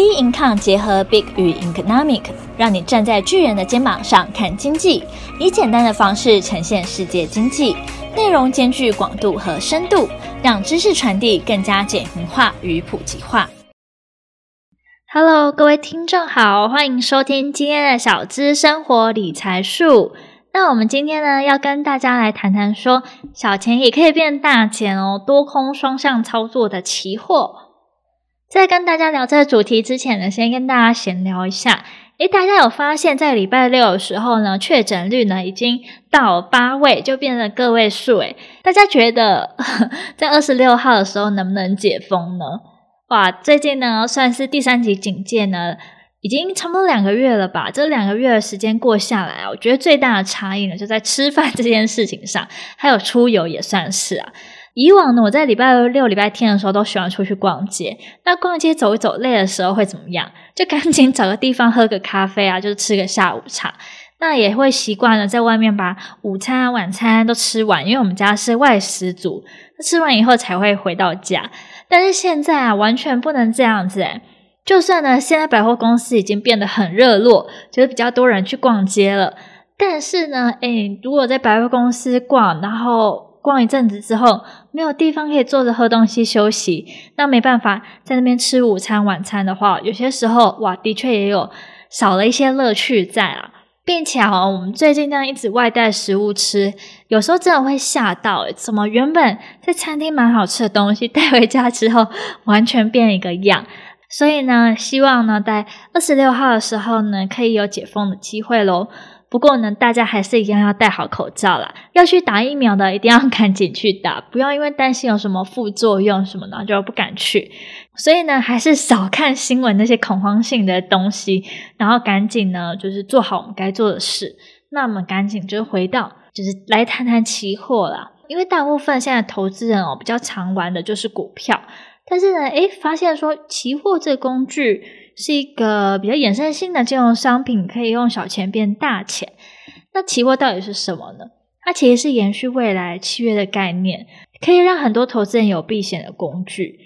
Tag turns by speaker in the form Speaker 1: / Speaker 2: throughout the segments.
Speaker 1: B Income 结合 Big 与 Economic，让你站在巨人的肩膀上看经济，以简单的方式呈现世界经济，内容兼具广度和深度，让知识传递更加简明化与普及化。Hello，各位听众好，欢迎收听今天的小资生活理财树。那我们今天呢，要跟大家来谈谈说，小钱也可以变大钱哦，多空双向操作的期货。在跟大家聊这个主题之前呢，先跟大家闲聊一下。诶，大家有发现，在礼拜六的时候呢，确诊率呢已经到八位，就变成个位数。诶，大家觉得 在二十六号的时候能不能解封呢？哇，最近呢算是第三级警戒呢，已经差不多两个月了吧？这两个月的时间过下来啊，我觉得最大的差异呢就在吃饭这件事情上，还有出游也算是啊。以往呢，我在礼拜六、礼拜天的时候都喜欢出去逛街。那逛街走一走，累的时候会怎么样？就赶紧找个地方喝个咖啡啊，就是吃个下午茶。那也会习惯了在外面把午餐、晚餐都吃完，因为我们家是外食族，吃完以后才会回到家。但是现在啊，完全不能这样子。就算呢，现在百货公司已经变得很热络，就是比较多人去逛街了。但是呢，诶，如果在百货公司逛，然后逛一阵子之后，没有地方可以坐着喝东西休息，那没办法在那边吃午餐晚餐的话，有些时候哇，的确也有少了一些乐趣在啊，并且啊，我们最近这样一直外带食物吃，有时候真的会吓到，诶，怎么原本在餐厅蛮好吃的东西，带回家之后完全变一个样。所以呢，希望呢，在二十六号的时候呢，可以有解封的机会喽。不过呢，大家还是一样要戴好口罩啦。要去打疫苗的，一定要赶紧去打，不要因为担心有什么副作用什么的就不敢去。所以呢，还是少看新闻那些恐慌性的东西，然后赶紧呢，就是做好我们该做的事。那我们赶紧就回到，就是来谈谈期货啦。因为大部分现在投资人哦，比较常玩的就是股票，但是呢，诶，发现说期货这个工具。是一个比较衍生性的金融商品，可以用小钱变大钱。那期货到底是什么呢？它其实是延续未来契约的概念，可以让很多投资人有避险的工具。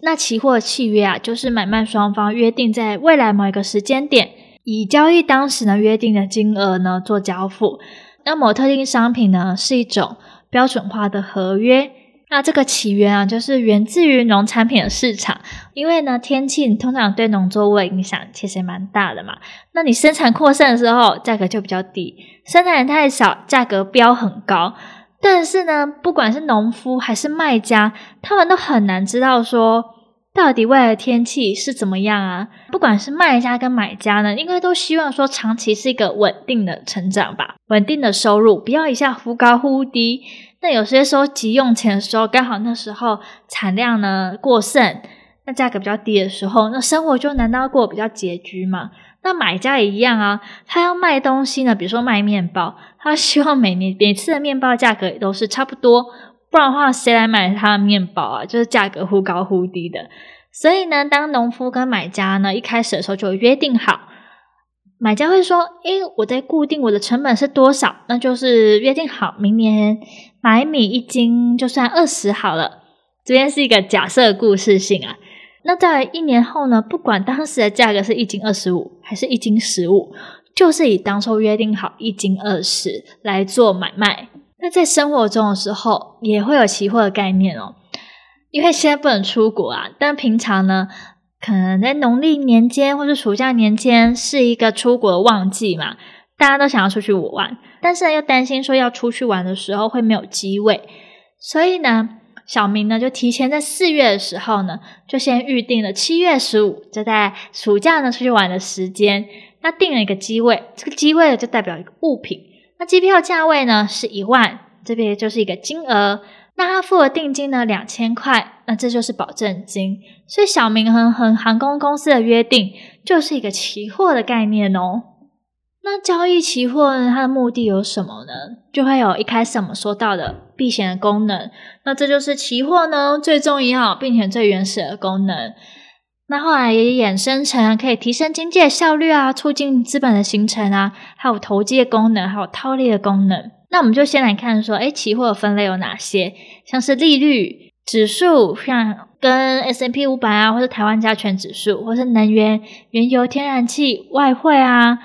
Speaker 1: 那期货契约啊，就是买卖双方约定在未来某一个时间点，以交易当时呢约定的金额呢做交付。那某特定商品呢，是一种标准化的合约。那这个起源啊，就是源自于农产品的市场，因为呢，天气通常对农作物的影响其实蛮大的嘛。那你生产扩散的时候，价格就比较低；生产太少，价格飙很高。但是呢，不管是农夫还是卖家，他们都很难知道说，到底未来的天气是怎么样啊。不管是卖家跟买家呢，应该都希望说，长期是一个稳定的成长吧，稳定的收入，不要一下忽高忽低。那有些时候急用钱的时候，刚好那时候产量呢过剩，那价格比较低的时候，那生活就难道过比较拮据吗？那买家也一样啊，他要卖东西呢，比如说卖面包，他希望每年每次的面包价格也都是差不多，不然的话谁来买他的面包啊？就是价格忽高忽低的。所以呢，当农夫跟买家呢一开始的时候就约定好。买家会说：“诶，我在固定我的成本是多少？那就是约定好，明年买米一斤就算二十好了。这边是一个假设故事性啊。那在一年后呢？不管当时的价格是一斤二十五还是一斤十五，就是以当初约定好一斤二十来做买卖。那在生活中的时候也会有期货的概念哦，因为现在不能出国啊，但平常呢。”可能在农历年间或者暑假年间是一个出国的旺季嘛，大家都想要出去玩，但是又担心说要出去玩的时候会没有机位，所以呢，小明呢就提前在四月的时候呢，就先预定了七月十五，就在暑假呢出去玩的时间，那订了一个机位，这个机位就代表一个物品，那机票价位呢是一万，这边就是一个金额。那他付了定金呢，两千块，那这就是保证金。所以小明和和航空公司的约定就是一个期货的概念哦。那交易期货呢，它的目的有什么呢？就会有一开始我们说到的避险的功能。那这就是期货呢最重要并且最原始的功能。那后来也衍生成可以提升经济的效率啊，促进资本的形成啊，还有投机的功能，还有套利的功能。那我们就先来看说，诶，期货的分类有哪些？像是利率、指数，像跟 S M P 五百啊，或是台湾加权指数，或是能源、原油、天然气、外汇啊，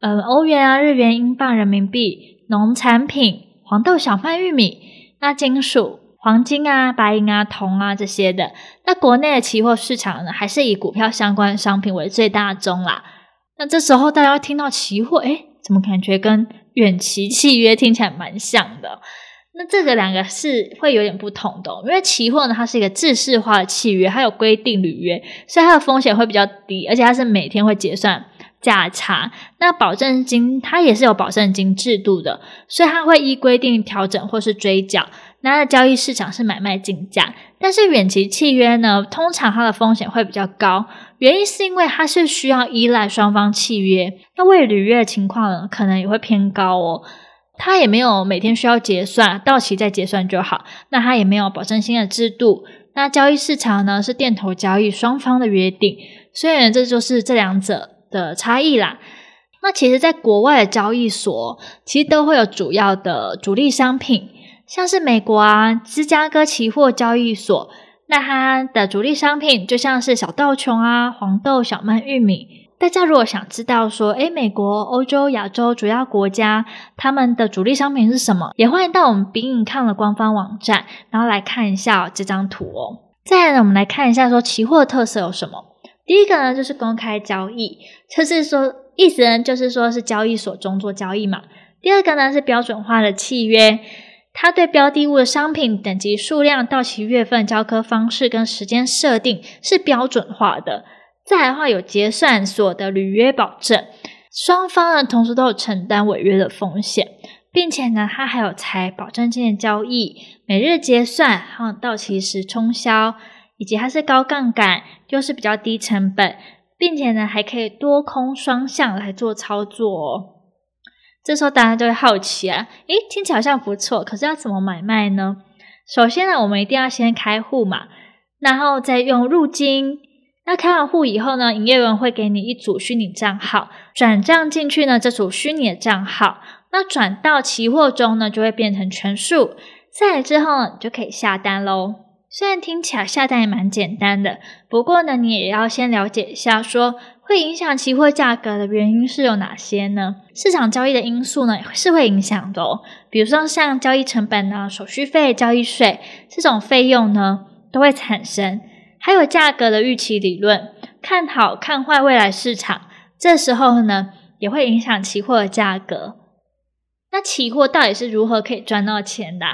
Speaker 1: 呃，欧元啊、日元、英镑、人民币、农产品、黄豆、小麦、玉米，那金属、黄金啊、白银啊、铜啊这些的。那国内的期货市场呢，还是以股票相关商品为最大宗啦。那这时候大家听到期货，诶，怎么感觉跟远期契约听起来蛮像的？那这个两个是会有点不同的，因为期货呢，它是一个制式化的契约，它有规定履约，所以它的风险会比较低，而且它是每天会结算价差。那保证金它也是有保证金制度的，所以它会依规定调整或是追缴。那交易市场是买卖竞价，但是远期契约呢，通常它的风险会比较高，原因是因为它是需要依赖双方契约，那未履约的情况呢，可能也会偏高哦。它也没有每天需要结算，到期再结算就好。那它也没有保证金的制度。那交易市场呢，是店头交易双方的约定，所以，这就是这两者的差异啦。那其实，在国外的交易所，其实都会有主要的主力商品，像是美国啊，芝加哥期货交易所，那它的主力商品就像是小豆琼啊，黄豆、小麦、玉米。大家如果想知道说，诶，美国、欧洲、亚洲主要国家他们的主力商品是什么，也欢迎到我们 Bing Income 的官方网站，然后来看一下这张图哦。再来呢，我们来看一下说期货特色有什么。第一个呢，就是公开交易，就是说意思呢，就是说是交易所中做交易嘛。第二个呢，是标准化的契约，它对标的物的商品等级、数量、到期月份、交割方式跟时间设定是标准化的。再来的话，有结算所的履约保证，双方呢同时都有承担违约的风险，并且呢，它还有采保证金的交易，每日结算，还有到期时冲销，以及它是高杠杆，又是比较低成本，并且呢还可以多空双向来做操作哦。这时候大家就会好奇啊，诶，听起来好像不错，可是要怎么买卖呢？首先呢，我们一定要先开户嘛，然后再用入金。那开完户以后呢，营业员会给你一组虚拟账号，转账进去呢，这组虚拟的账号，那转到期货中呢，就会变成全数。再来之后呢，你就可以下单喽。虽然听起来下单也蛮简单的，不过呢，你也要先了解一下说，说会影响期货价格的原因是有哪些呢？市场交易的因素呢，是会影响的哦。比如说像交易成本呢、手续费、交易税这种费用呢，都会产生。还有价格的预期理论，看好看坏未来市场，这时候呢也会影响期货的价格。那期货到底是如何可以赚到钱的？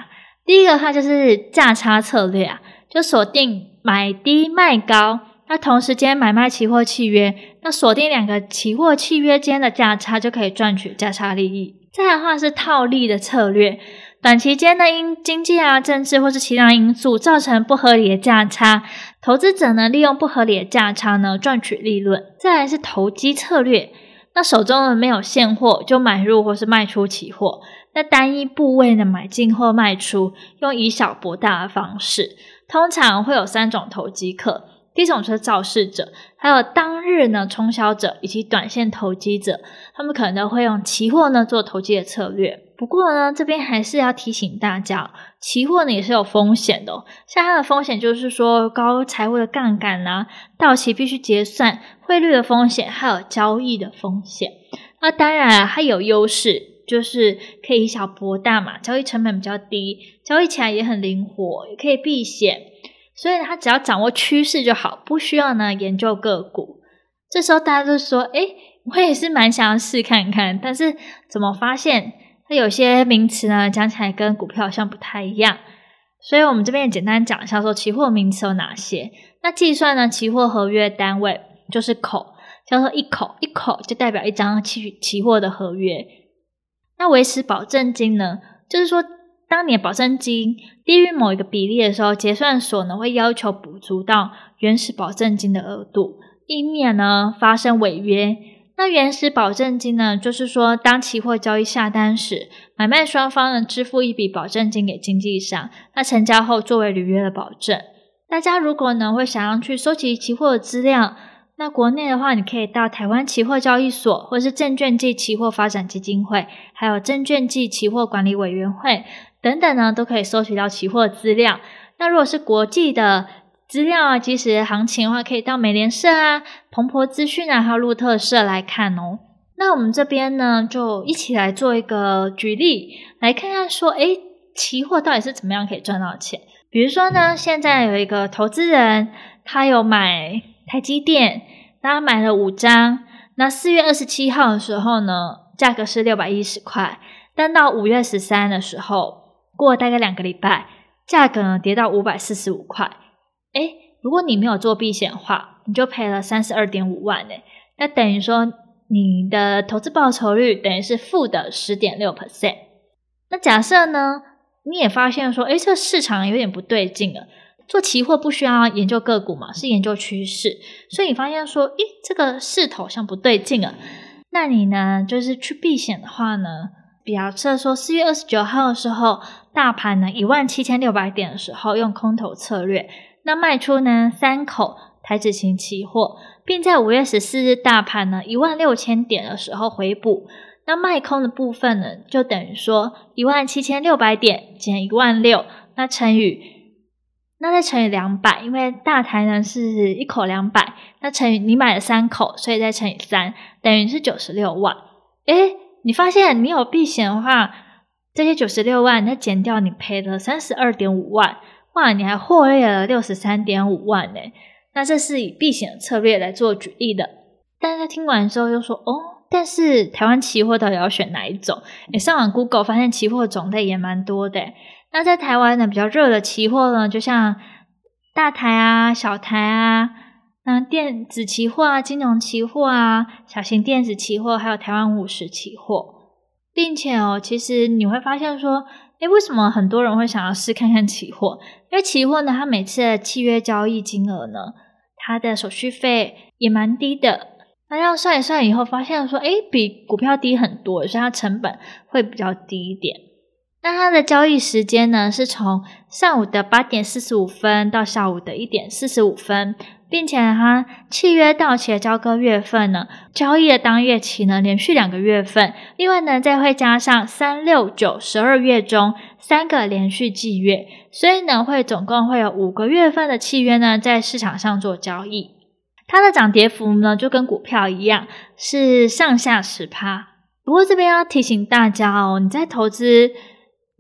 Speaker 1: 第一个它就是价差策略啊，就锁定买低卖高，那同时间买卖期货契约，那锁定两个期货契约间的价差就可以赚取价差利益。再来的话是套利的策略。短期间呢，因经济啊、政治或是其他因素造成不合理的价差，投资者呢利用不合理的价差呢赚取利润。再来是投机策略，那手中呢没有现货就买入或是卖出期货，那单一部位呢买进或卖出，用以小博大的方式，通常会有三种投机客。第一种是造市者，还有当日呢冲销者以及短线投机者，他们可能都会用期货呢做投机的策略。不过呢，这边还是要提醒大家，期货呢也是有风险的。像它的风险就是说高财务的杠杆啊，到期必须结算，汇率的风险，还有交易的风险。那当然它有优势，就是可以以小博大嘛，交易成本比较低，交易起来也很灵活，也可以避险。所以它只要掌握趋势就好，不需要呢研究个股。这时候大家就说：“诶，我也是蛮想要试看看，但是怎么发现？”它有些名词呢，讲起来跟股票好像不太一样，所以我们这边简单讲一下，说期货名词有哪些。那计算呢，期货合约单位就是口，叫做一口，一口就代表一张期期货的合约。那维持保证金呢，就是说，当你的保证金低于某一个比例的时候，结算所呢会要求补足到原始保证金的额度，以免呢发生违约。那原始保证金呢，就是说，当期货交易下单时，买卖双方呢支付一笔保证金给经纪商，那成交后作为履约的保证。大家如果呢会想要去收集期货的资料，那国内的话，你可以到台湾期货交易所，或是证券暨期货发展基金会，还有证券暨期货管理委员会等等呢，都可以收集到期货资料。那如果是国际的资料啊，即时行情的话，可以到美联社啊、彭博资讯啊，还有路透社来看哦。那我们这边呢，就一起来做一个举例，来看看说，诶，期货到底是怎么样可以赚到钱？比如说呢，现在有一个投资人，他有买台积电，他买了五张。那四月二十七号的时候呢，价格是六百一十块，但到五月十三的时候，过了大概两个礼拜，价格呢跌到五百四十五块。诶，如果你没有做避险的话，你就赔了三十二点五万诶，那等于说你的投资报酬率等于是负的十点六 percent。那假设呢，你也发现说，诶，这个市场有点不对劲了。做期货不需要研究个股嘛，是研究趋势。所以你发现说，诶，这个势头像不对劲了。那你呢，就是去避险的话呢，比方说四月二十九号的时候，大盘呢一万七千六百点的时候，用空头策略，那卖出呢三口台指型期货，并在五月十四日大盘呢一万六千点的时候回补。那卖空的部分呢，就等于说一万七千六百点减一万六，那乘以。那再乘以两百，因为大台呢是一口两百，那乘以你买了三口，所以再乘以三，等于是九十六万。诶，你发现你有避险的话，这些九十六万，那减掉你赔了三十二点五万，哇，你还获利了六十三点五万呢。那这是以避险策略来做举例的。大家听完之后又说，哦，但是台湾期货到底要选哪一种？诶，上网 Google 发现期货种类也蛮多的。那在台湾呢，比较热的期货呢，就像大台啊、小台啊，那电子期货啊、金融期货啊、小型电子期货，还有台湾五十期货，并且哦，其实你会发现说，诶，为什么很多人会想要试看看期货？因为期货呢，它每次的契约交易金额呢，它的手续费也蛮低的。那要算一算以后，发现说，诶，比股票低很多，所以它成本会比较低一点。那它的交易时间呢，是从上午的八点四十五分到下午的一点四十五分，并且它契约到期的交割月份呢，交易的当月期呢，连续两个月份，另外呢，再会加上三六九十二月中三个连续季月，所以呢，会总共会有五个月份的契约呢，在市场上做交易。它的涨跌幅呢，就跟股票一样，是上下十趴。不过这边要提醒大家哦，你在投资。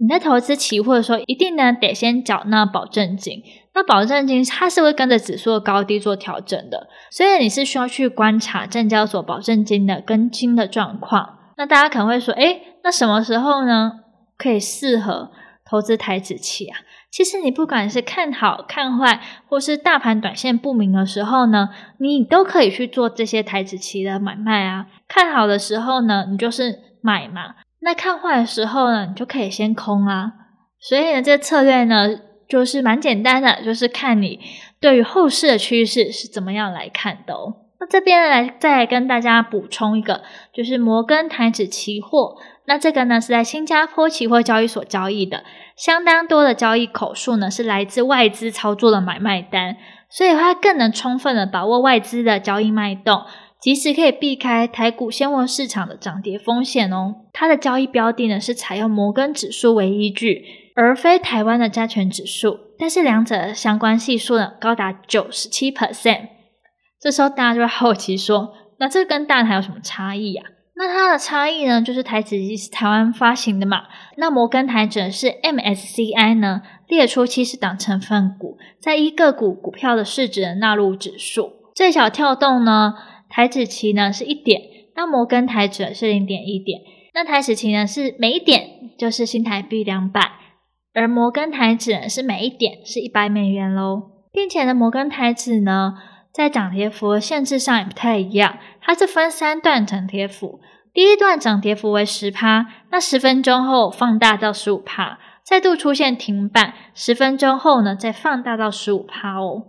Speaker 1: 你在投资期货的时候，一定呢得先缴纳保证金。那保证金它是会跟着指数的高低做调整的，所以你是需要去观察证交所保证金的跟金的状况。那大家可能会说，诶，那什么时候呢可以适合投资台指期啊？其实你不管是看好看坏，或是大盘短线不明的时候呢，你都可以去做这些台指期的买卖啊。看好的时候呢，你就是买嘛。那看坏的时候呢，你就可以先空啊。所以呢，这策略呢，就是蛮简单的，就是看你对于后市的趋势是怎么样来看的哦。那这边来再来跟大家补充一个，就是摩根台指期货。那这个呢是在新加坡期货交易所交易的，相当多的交易口数呢是来自外资操作的买卖单，所以它更能充分的把握外资的交易脉动。即使可以避开台股现货市场的涨跌风险哦。它的交易标的呢是采用摩根指数为依据，而非台湾的加权指数。但是两者相关系数呢高达九十七 percent。这时候大家就会好奇说，那这跟大台有什么差异呀？那它的差异呢，就是台指是台湾发行的嘛。那摩根台指是 MSCI 呢列出七十档成分股，在一个股股票的市值纳入指数，最小跳动呢。台指期呢是一点，那摩根台指是零点一点，那台指期呢是每一点就是新台币两百，而摩根台指是每一点是一百美元喽，并且呢摩根台指呢在涨跌幅限制上也不太一样，它是分三段涨跌幅，第一段涨跌幅为十趴，那十分钟后放大到十五趴，再度出现停板，十分钟后呢再放大到十五趴哦，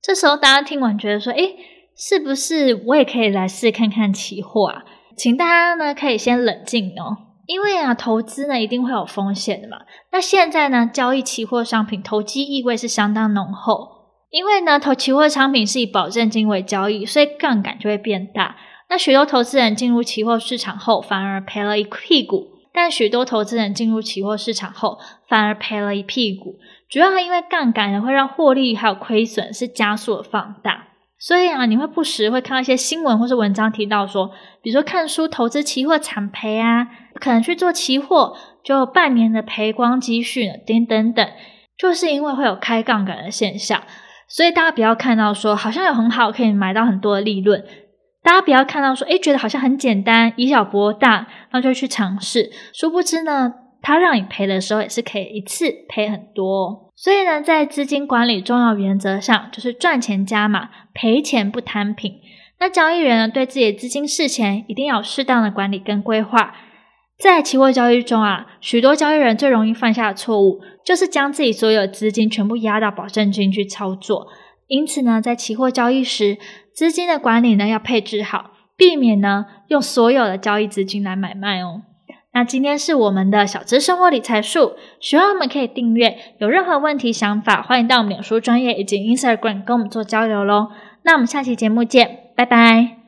Speaker 1: 这时候大家听完觉得说，诶是不是我也可以来试看看期货啊？请大家呢可以先冷静哦，因为啊投资呢一定会有风险的嘛。那现在呢交易期货商品投机意味是相当浓厚，因为呢投期货商品是以保证金为交易，所以杠杆就会变大。那许多投资人进入期货市场后反而赔了一屁股。但许多投资人进入期货市场后，反而赔了一屁股。主要因为杠杆呢，会让获利还有亏损是加速的放大。所以啊，你会不时会看到一些新闻或是文章提到说，比如说看书投资期货惨赔啊，可能去做期货就半年的赔光积蓄，等等等，就是因为会有开杠杆的现象。所以大家不要看到说好像有很好可以买到很多的利润。大家不要看到说，诶，觉得好像很简单，以小博大，那就去尝试。殊不知呢，它让你赔的时候也是可以一次赔很多。所以呢，在资金管理重要原则上，就是赚钱加码，赔钱不摊平。那交易人呢，对自己的资金事前一定要适当的管理跟规划。在期货交易中啊，许多交易人最容易犯下的错误，就是将自己所有资金全部压到保证金去操作。因此呢，在期货交易时，资金的管理呢要配置好，避免呢用所有的交易资金来买卖哦。那今天是我们的小资生活理财术，喜欢我们可以订阅。有任何问题想法，欢迎到我们脸书专业以及 Instagram 跟我们做交流喽。那我们下期节目见，拜拜。